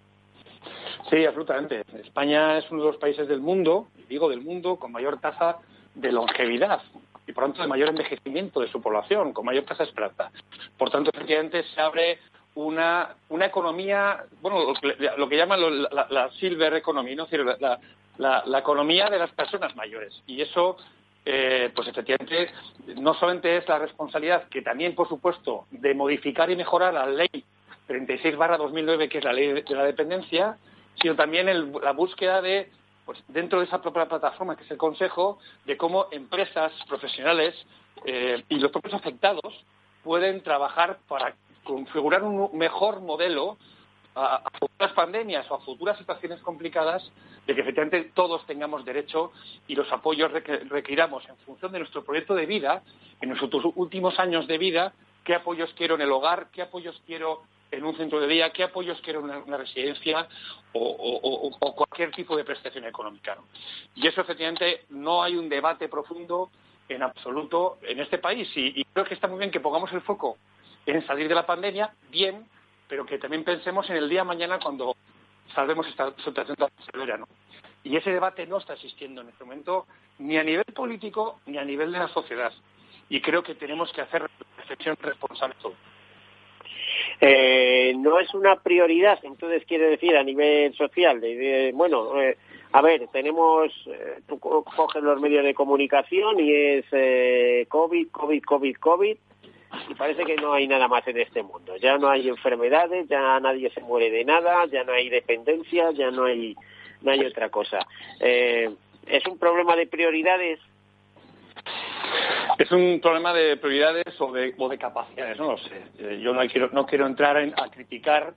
Sí, absolutamente. España es uno de los países del mundo, digo del mundo, con mayor tasa de longevidad y por tanto de mayor envejecimiento de su población, con mayor tasa de esperanza. Por tanto, efectivamente, se abre una, una economía, bueno, lo que, llaman lo- la, la silver economy, ¿no? Es decir, la, la- la economía de las personas mayores. Y eso, eh, pues efectivamente, no solamente es la responsabilidad, que también, por supuesto, de modificar y mejorar la ley 36 2009, que es la ley de la dependencia, sino también el- la búsqueda de, pues dentro de esa propia plataforma que es el Consejo, de cómo empresas profesionales eh, y los propios afectados pueden trabajar para configurar un mejor modelo a, a futuras pandemias o a futuras situaciones complicadas de que efectivamente todos tengamos derecho y los apoyos que requiramos en función de nuestro proyecto de vida, en nuestros últimos años de vida, qué apoyos quiero en el hogar, qué apoyos quiero en un centro de día, qué apoyos quiero en una, residencia o, cualquier tipo de prestación económica. Y eso efectivamente no hay un debate profundo en absoluto en este país y, creo que está muy bien que pongamos el foco en salir de la pandemia, bien, pero que también pensemos en el día de mañana cuando salvemos esta situación tan severa. ¿no? Y ese debate no está existiendo en este momento ni a nivel político ni a nivel de la sociedad. Y creo que tenemos que hacer reflexión responsable todo. Eh, no es una prioridad, entonces quiere decir a nivel social, de, bueno, eh, a ver, tenemos, eh, tú co- coges los medios de comunicación y es eh, COVID, COVID, COVID, COVID, y parece que no hay nada más en este mundo. Ya no hay enfermedades, ya nadie se muere de nada, ya no hay dependencia, ya no hay, no hay otra cosa. Eh, es un problema de prioridades. Es un problema de prioridades o de, o de capacidades, no lo sé. Eh, yo no quiero, no quiero entrar en- a criticar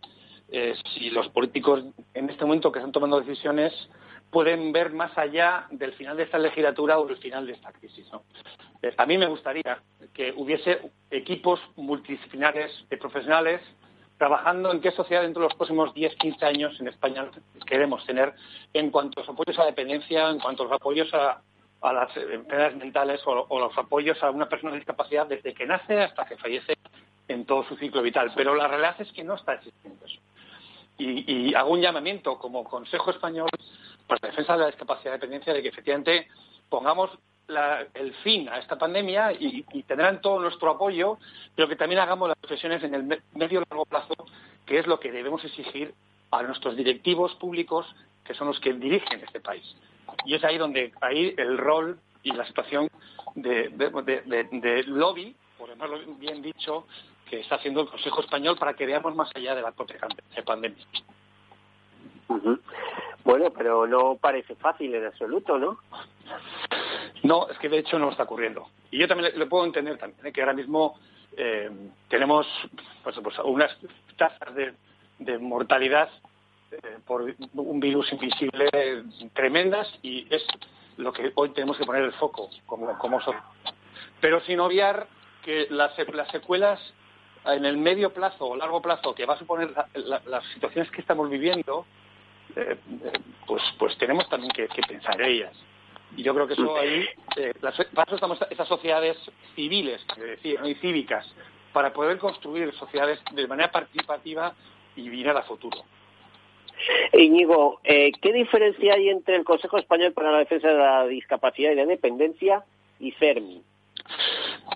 eh, si los políticos en este momento que están tomando decisiones pueden ver más allá del final de esta legislatura o del final de esta crisis. Eh, a mí me gustaría que hubiese equipos multidisciplinares de profesionales trabajando en qué sociedad dentro de los próximos 10, 15 años en España queremos tener en cuanto a los apoyos a dependencia, en cuanto a los apoyos a, a las enfermedades mentales o, los apoyos a una persona con discapacidad desde que nace hasta que fallece en todo su ciclo vital. Pero la realidad es que no está existiendo eso. Y, hago un llamamiento como Consejo Español para la defensa de la discapacidad y dependencia de que efectivamente pongamos el fin a esta pandemia y, tendrán todo nuestro apoyo, pero que también hagamos las reflexiones en el me- medio y largo plazo, que es lo que debemos exigir a nuestros directivos públicos, que son los que dirigen este país. Y es ahí donde ahí el rol y la situación de, de- de- de- de lobby, por llamarlo bien dicho, que está haciendo el Consejo Español para que veamos más allá de la propia pandemia. Bueno, pero no parece fácil en absoluto, ¿no? No, es que de hecho no está ocurriendo. Y yo también le, le puedo entender también, ¿eh? que ahora mismo eh, tenemos pues, pues, unas tasas de, de mortalidad eh, por un virus invisible tremendas y es lo que hoy tenemos que poner el foco como, como sociedad. Pero sin obviar que las, las secuelas en el medio plazo o largo plazo que va a suponer la- la- las situaciones que estamos viviendo, eh, eh, pues, pues tenemos también que, que pensar en ellas. Y yo creo que eso ahí, eh, las- para eso estamos esas sociedades civiles, que decía, ¿no? y cívicas, para poder construir sociedades de manera participativa y mirar a futuro. Íñigo, eh, ¿qué diferencia hay entre el Consejo Español para la Defensa de la Discapacidad y la Dependencia y CERMI?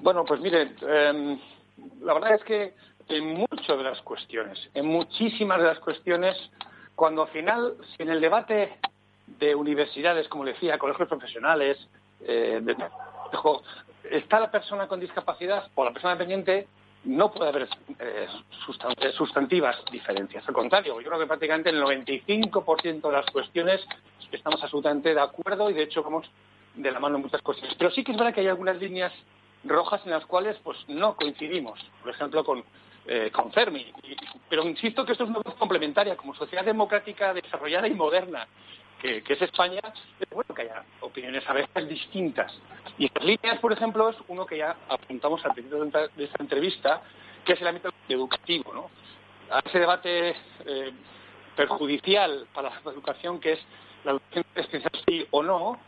Bueno, pues mire, eh, la verdad es que en muchas de las cuestiones, en muchísimas de las cuestiones, cuando al final, si en el debate de universidades, como decía, colegios profesionales, eh, de- está la persona con discapacidad o la persona dependiente, no puede haber eh, sustan- sustantivas diferencias. Al contrario, yo creo que prácticamente el 95% de las cuestiones estamos absolutamente de acuerdo y de hecho vamos de la mano en muchas cuestiones. Pero sí que es verdad que hay algunas líneas rojas en las cuales pues no coincidimos. Por ejemplo, con, eh, con Fermi. Pero insisto que esto es una cosa complementaria. Como sociedad democrática desarrollada y moderna que, es España, es bueno que haya opiniones a veces distintas. Y estas líneas, por ejemplo, es uno que ya apuntamos al principio de esta- entrevista, que es el ámbito educativo. ¿no? A ese debate eh, perjudicial para la educación, que es la educación especial sí o no,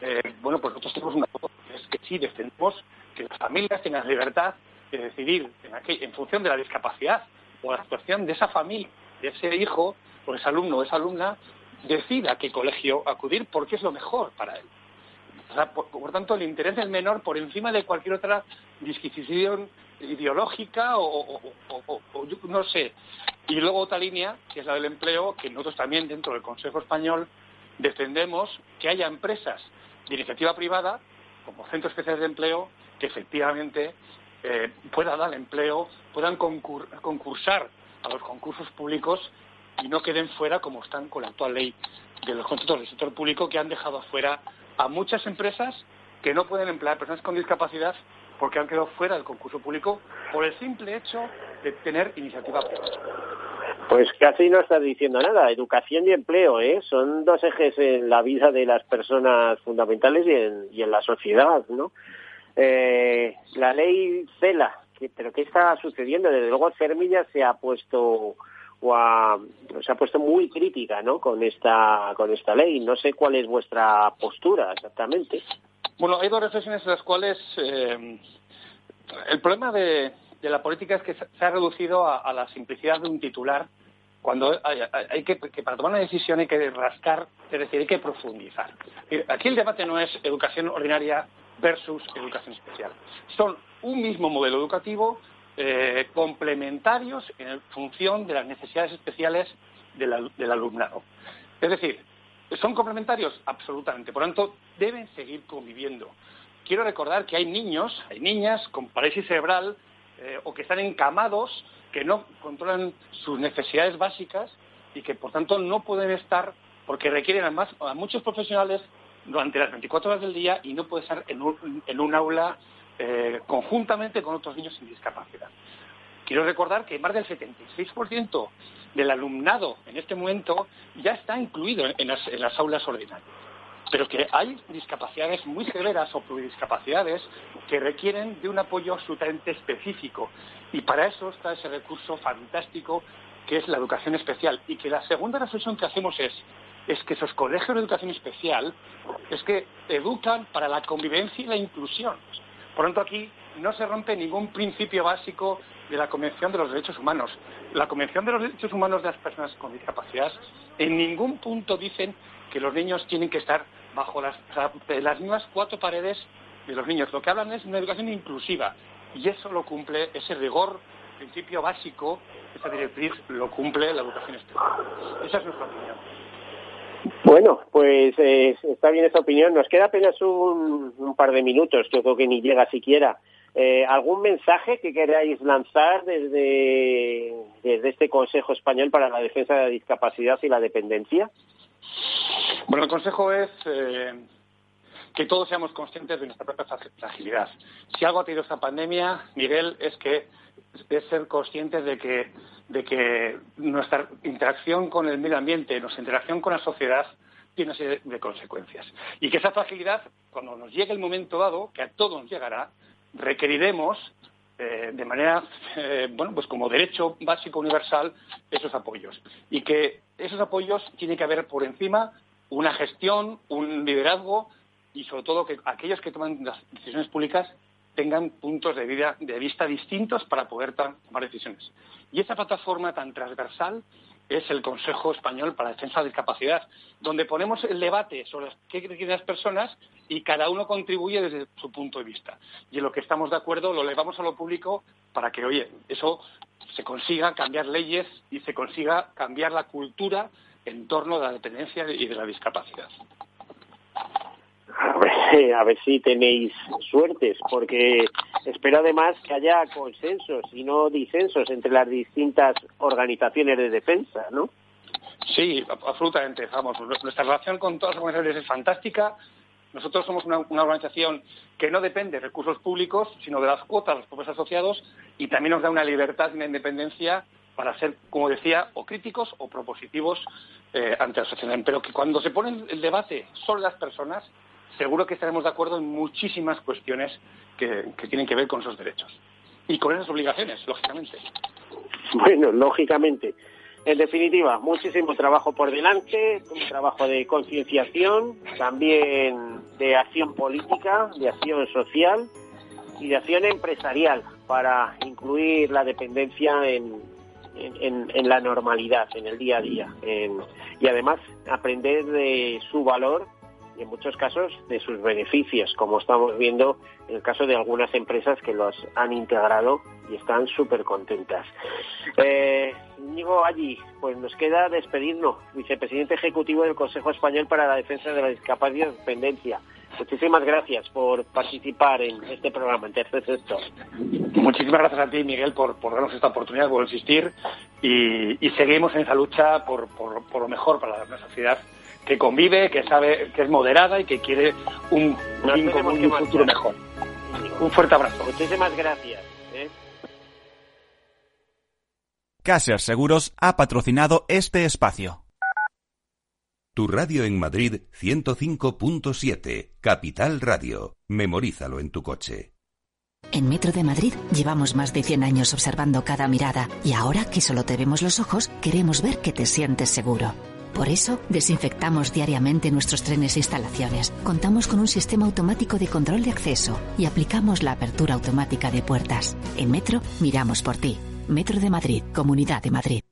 eh, bueno, pues nosotros tenemos una cosa, es que sí defendemos que las familias tengan libertad de decidir en función de la discapacidad o la situación de esa familia, de ese hijo o ese alumno o esa alumna, decida a qué colegio acudir porque es lo mejor para él. Por, tanto, el interés del menor por encima de cualquier otra disquisición ideológica o, no sé. Y luego otra línea, que es la del empleo, que nosotros también dentro del Consejo Español defendemos que haya empresas de iniciativa privada, como centros especiales de empleo, que efectivamente eh, puedan dar empleo, puedan concur- concursar a los concursos públicos y no queden fuera como están con la actual ley de los contratos del sector público que han dejado afuera a muchas empresas que no pueden emplear personas con discapacidad porque han quedado fuera del concurso público por el simple hecho de tener iniciativa privada. Pues casi no estás diciendo nada. Educación y empleo, ¿eh? Son dos ejes en la vida de las personas fundamentales y en, y en la sociedad, ¿no? Eh, la ley CELA, ¿pero qué está sucediendo? Desde luego Cermilla se ha puesto o se ha puesto muy crítica, ¿no? Con esta con esta ley. No sé cuál es vuestra postura exactamente. Bueno, hay dos reflexiones en las cuales eh, el problema de, la política es que se ha reducido a, la simplicidad de un titular cuando hay, hay- que, que para tomar una decisión hay que rascar, es decir, hay que profundizar. Aquí el debate no es educación ordinaria versus educación especial. Son un mismo modelo educativo eh, complementarios en función de las necesidades especiales del, al- del alumnado. Es decir, ¿son complementarios? Absolutamente. Por lo tanto, deben seguir conviviendo. Quiero recordar que hay niños, hay niñas con parálisis cerebral eh, o que están encamados, que no controlan sus necesidades básicas y que, por tanto, no pueden estar porque requieren a muchos profesionales durante las 24 horas del día y no pueden estar en un, en un aula eh, conjuntamente con otros niños sin discapacidad. Quiero recordar que más del 76% del alumnado en este momento ya está incluido en las, aulas ordinarias, pero que hay discapacidades muy severas o pluridiscapacidades que requieren de un apoyo absolutamente específico y para eso está ese recurso fantástico que es la educación especial y que la segunda reflexión que hacemos es es que esos colegios de educación especial es que educan para la convivencia y la inclusión. Por lo tanto, aquí no se rompe ningún principio básico de la Convención de los Derechos Humanos. La Convención de los Derechos Humanos de las Personas con Discapacidad en ningún punto dicen que los niños tienen que estar bajo las, mismas cuatro paredes de los niños. Lo que hablan es una educación inclusiva y eso lo cumple, ese rigor, principio básico, esa directriz lo cumple la educación especial. Esa es nuestra opinión. Bueno, pues eh, está bien esta opinión. Nos queda apenas un, par de minutos, yo creo que ni llega siquiera. Eh, ¿Algún mensaje que queráis lanzar desde, desde este Consejo Español para la Defensa de la Discapacidad y la Dependencia? Bueno, el consejo es eh, que todos seamos conscientes de nuestra propia frag- fragilidad. Si algo ha tenido esta pandemia, Miguel, es que es ser conscientes de que, de que nuestra interacción con el medio ambiente, nuestra interacción con la sociedad, tiene una serie de consecuencias. Y que esa fragilidad, cuando nos llegue el momento dado, que a todos nos llegará, requeriremos eh, de manera, eh, bueno, pues como derecho básico universal, esos apoyos. Y que esos apoyos tiene que haber por encima una gestión, un liderazgo y sobre todo que aquellos que toman las decisiones públicas tengan puntos de, vida, de vista distintos para poder tomar decisiones. Y esa plataforma tan transversal es el Consejo Español para la Defensa de la Discapacidad, donde ponemos el debate sobre qué quieren las personas y cada uno contribuye desde su punto de vista. Y en lo que estamos de acuerdo lo elevamos a lo público para que, oye, eso se consiga cambiar leyes y se consiga cambiar la cultura en torno a la dependencia y de la discapacidad. [LAUGHS] A ver, si tenéis suertes, porque espero además que haya consensos y no disensos entre las distintas organizaciones de defensa, ¿no? Sí, absolutamente. Vamos, nuestra relación con todas las organizaciones es fantástica. Nosotros somos una, una organización que no depende de recursos públicos, sino de las cuotas de los propios asociados y también nos da una libertad y una independencia para ser, como decía, o críticos o propositivos eh, ante la sociedad. Pero que cuando se pone el debate sobre las personas, seguro que estaremos de acuerdo en muchísimas cuestiones que, tienen que ver con esos derechos. Y con esas obligaciones, lógicamente. Bueno, lógicamente. En definitiva, muchísimo trabajo por delante, un trabajo de concienciación, también de acción política, de acción social y de acción empresarial para incluir la dependencia en, en, la normalidad, en el día a día. y además aprender de su valor en muchos casos de sus beneficios, como estamos viendo en el caso de algunas empresas que los han integrado y están súper contentas. Eh, Íñigo allí, pues nos queda despedirnos, vicepresidente ejecutivo del Consejo Español para la Defensa de la Discapacidad y Dependencia. Muchísimas gracias por participar en este programa, en Tercer Sector. Muchísimas gracias a ti, Miguel, por, por darnos esta oportunidad, por insistir y, y seguimos en esa lucha por, por- por lo mejor para una sociedad que convive, que sabe, que es moderada y que quiere un común un futuro marchar. mejor. Un fuerte abrazo. Muchísimas gracias. ¿eh? Caser Seguros ha patrocinado este espacio. Tu radio en Madrid 105.7, Capital Radio. Memorízalo en tu coche. En Metro de Madrid llevamos más de 100 años observando cada mirada y ahora que solo te vemos los ojos, queremos ver que te sientes seguro. Por eso, desinfectamos diariamente nuestros trenes e instalaciones. Contamos con un sistema automático de control de acceso y aplicamos la apertura automática de puertas. En Metro, miramos por ti. Metro de Madrid, Comunidad de Madrid.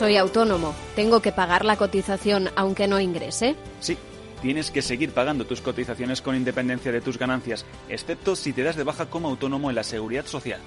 Soy autónomo. ¿Tengo que pagar la cotización aunque no ingrese? Sí, tienes que seguir pagando tus cotizaciones con independencia de tus ganancias, excepto si te das de baja como autónomo en la seguridad social.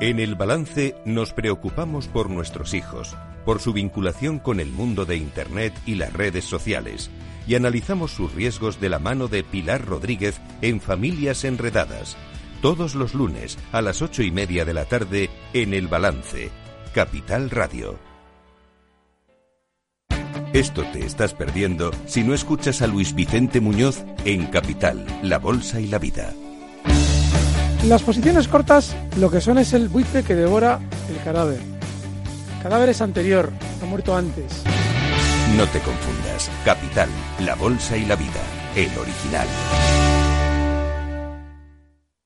En el balance nos preocupamos por nuestros hijos, por su vinculación con el mundo de Internet y las redes sociales, y analizamos sus riesgos de la mano de Pilar Rodríguez en Familias Enredadas, todos los lunes a las ocho y media de la tarde en el balance, Capital Radio. Esto te estás perdiendo si no escuchas a Luis Vicente Muñoz en Capital, La Bolsa y la Vida. Las posiciones cortas lo que son es el buitre que devora el cadáver. El cadáver es anterior, ha muerto antes. No te confundas. Capital, la bolsa y la vida. El original.